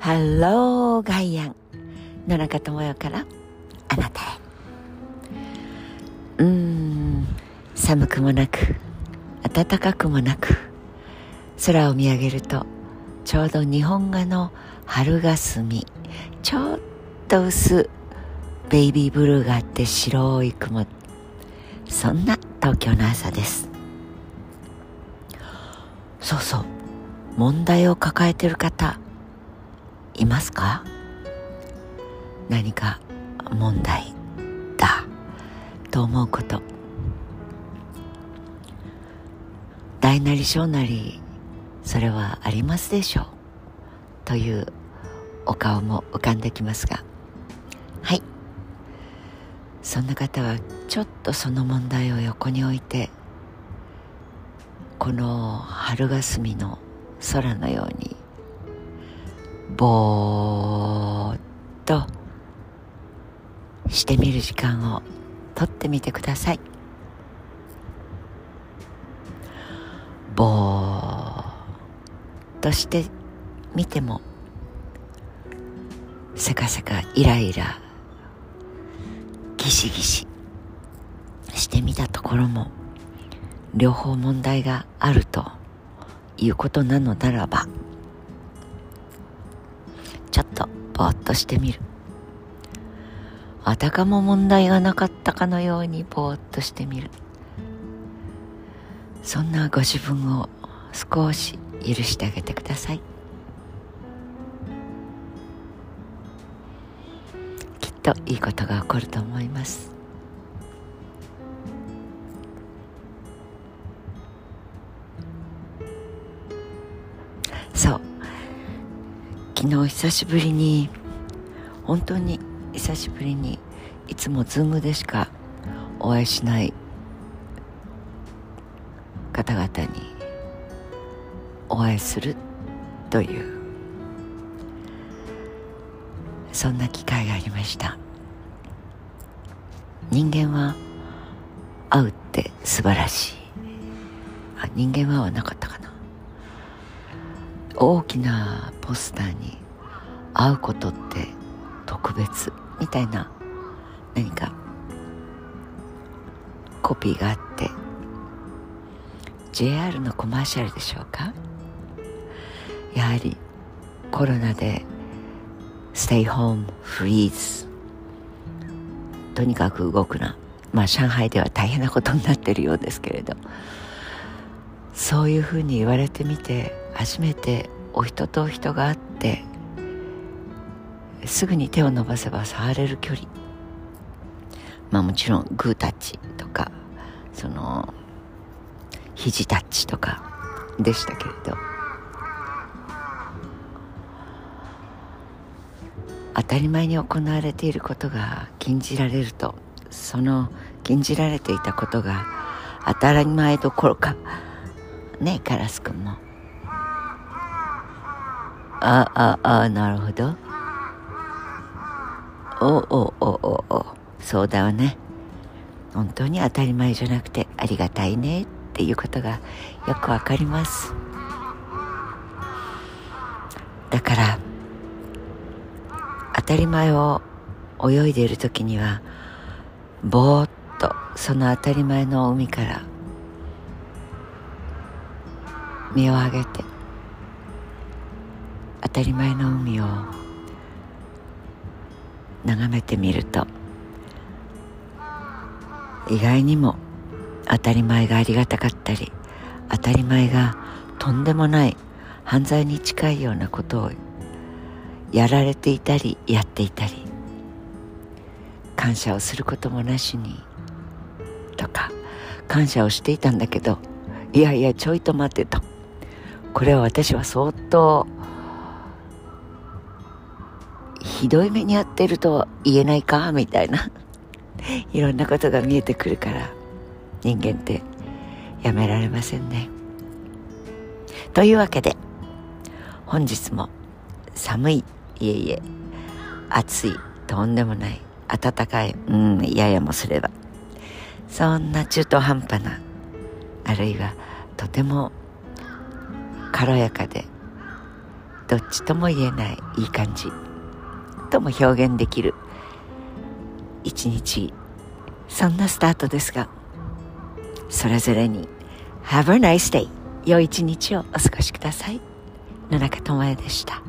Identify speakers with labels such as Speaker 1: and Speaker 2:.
Speaker 1: ハローガイアン野中智代からあなたへ。うーん寒くもなく暖かくもなく空を見上げるとちょうど日本画の春霞ちょっと薄ベイビーブルーがあって白い雲。そんな東京の朝です。そうそう問題を抱えてる方いますか？何か問題だ？と思うこと。大なり小なりそれはありますでしょう？というお顔も浮かんできますが。はい。そんな方はちょっとその問題を横に置いてこの春霞の空のようにぼーっとしてみる時間をとってみてください。ぼーっとしてみてもせかせかイライラギシギシしてみたところも両方問題があるということなのならばぼーっとしてみる。あたかも問題がなかったかのようにぼーっとしてみる。そんなご自分を少し許してあげてください。きっといいことが起こると思います。そう。昨日久しぶりに本当に久しぶりにいつもズームでしかお会いしない方々にお会いするというそんな機会がありました。人間は会うって素晴らしい。あ人間ははなかったかな。大きなポスターに会うことって特別みたいな何かコピーがあって JR のコマーシャルでしょうか？やはりコロナでステイホームフリーズとにかく動くな。まあ上海では大変なことになってるようですけれど。そういうふうに言われてみて初めてお人と人があってすぐに手を伸ばせば触れる距離。まあもちろんグータッチとかその肘タッチとかでしたけれど。当たり前に行われていることが禁じられるとその禁じられていたことが当たり前どころかねカラス君もあああなるほど。おおおおおそうだわね。本当に当たり前じゃなくてありがたいねっていうことがよくわかります。だから当たり前を泳いでいる時にはぼーっとその当たり前の海から身を上げて当たり前の海を眺めてみると意外にも当たり前がありがたかったり当たり前がとんでもない犯罪に近いようなことをやられていたりやっていたり感謝をすることもなしにとか感謝をしていたんだけどいやいやちょいと待てと。これは私は相当ひどい目に遭ってると言えないか？みたいな。いろんなことが見えてくるから人間ってやめられませんね。というわけで本日も寒いいえいえ暑いとんでもない暖かいうんややもすればそんな中途半端なあるいはとても軽やかでどっちとも言えないいい感じ。とも表現できる。一日そんなスタートですがそれぞれに Have a nice day 良い一日をお過ごしください。野中智恵でした。